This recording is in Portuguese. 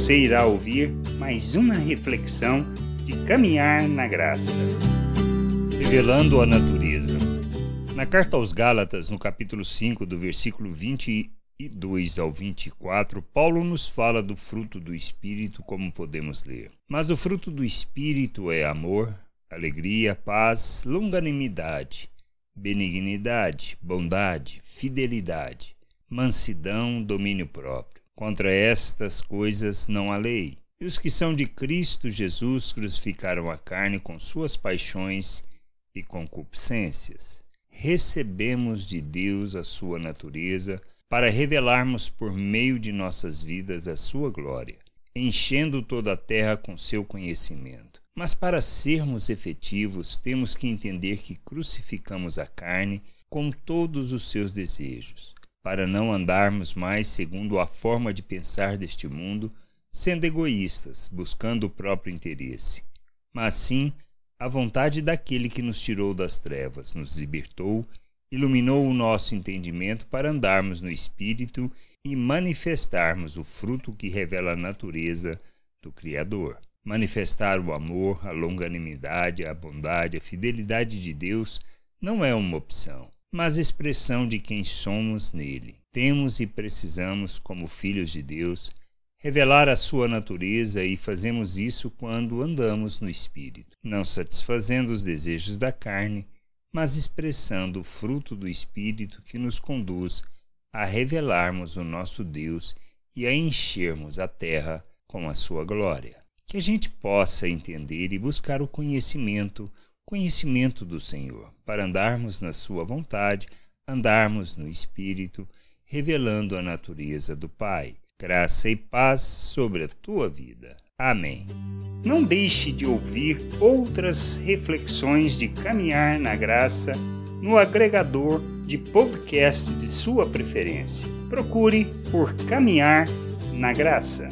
você irá ouvir mais uma reflexão de caminhar na graça. Revelando a natureza. Na carta aos Gálatas, no capítulo 5, do versículo 22 ao 24, Paulo nos fala do fruto do Espírito, como podemos ler. Mas o fruto do Espírito é amor, alegria, paz, longanimidade, benignidade, bondade, fidelidade, mansidão, domínio próprio. Contra estas coisas não há lei. E os que são de Cristo Jesus crucificaram a carne com suas paixões e concupiscências recebemos de Deus a sua natureza para revelarmos por meio de nossas vidas a sua glória, enchendo toda a terra com seu conhecimento. Mas para sermos efetivos, temos que entender que crucificamos a carne com todos os seus desejos, para não andarmos mais segundo a forma de pensar deste mundo, sendo egoístas, buscando o próprio interesse, mas sim a vontade daquele que nos tirou das trevas, nos libertou, iluminou o nosso entendimento para andarmos no Espírito e manifestarmos o fruto que revela a natureza do Criador. Manifestar o amor, a longanimidade, a bondade, a fidelidade de Deus não é uma opção, mas expressão de quem somos nele. Temos e precisamos, como filhos de Deus, revelar a sua natureza e fazemos isso quando andamos no Espírito, não satisfazendo os desejos da carne, mas expressando o fruto do Espírito que nos conduz a revelarmos o nosso Deus e a enchermos a terra com a sua glória. Que a gente possa entender e buscar o conhecimento, conhecimento do Senhor, para andarmos na sua vontade, andarmos no Espírito, revelando a natureza do Pai graça e paz sobre a tua vida. Amém. Não deixe de ouvir outras reflexões de caminhar na graça no agregador de podcast de sua preferência. Procure por Caminhar na Graça.